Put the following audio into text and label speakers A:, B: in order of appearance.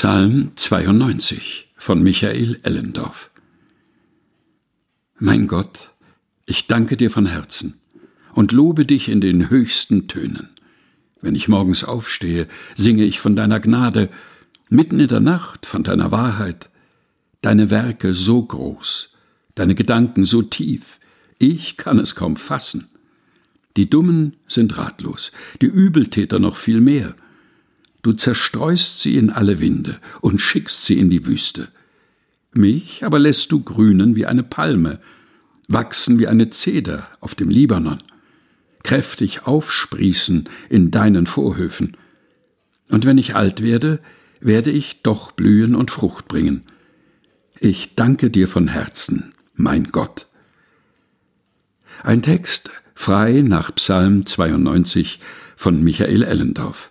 A: Psalm 92 von Michael Ellendorf Mein Gott, ich danke dir von Herzen und lobe dich in den höchsten Tönen. Wenn ich morgens aufstehe, singe ich von deiner Gnade, mitten in der Nacht von deiner Wahrheit, deine Werke so groß, deine Gedanken so tief, ich kann es kaum fassen. Die Dummen sind ratlos, die Übeltäter noch viel mehr. Du zerstreust sie in alle Winde und schickst sie in die Wüste. Mich aber lässt du grünen wie eine Palme, wachsen wie eine Zeder auf dem Libanon, kräftig aufsprießen in deinen Vorhöfen. Und wenn ich alt werde, werde ich doch blühen und Frucht bringen. Ich danke dir von Herzen, mein Gott. Ein Text frei nach Psalm 92 von Michael Ellendorf,